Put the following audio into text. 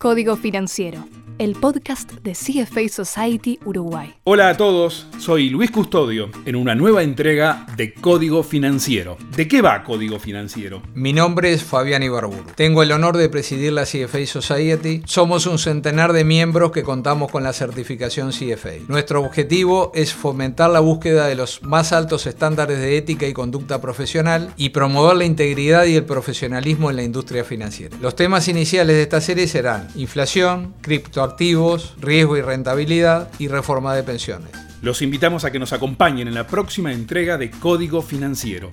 Código Financiero, el podcast de CFA Society Uruguay. Hola a todos, soy Luis Custodio en una nueva entrega de Código Financiero. ¿De qué va Código Financiero? Mi nombre es Fabián Ibarburu. Tengo el honor de presidir la CFA Society. Somos un centenar de miembros que contamos con la certificación CFA. Nuestro objetivo es fomentar la búsqueda de los más altos estándares de ética y conducta profesional y promover la integridad y el profesionalismo en la industria financiera. Los temas iniciales de esta serie serán inflación, criptoactivos, riesgo y rentabilidad y reforma de pensiones. Los invitamos a que nos acompañen en la próxima entrega de Código Financiero.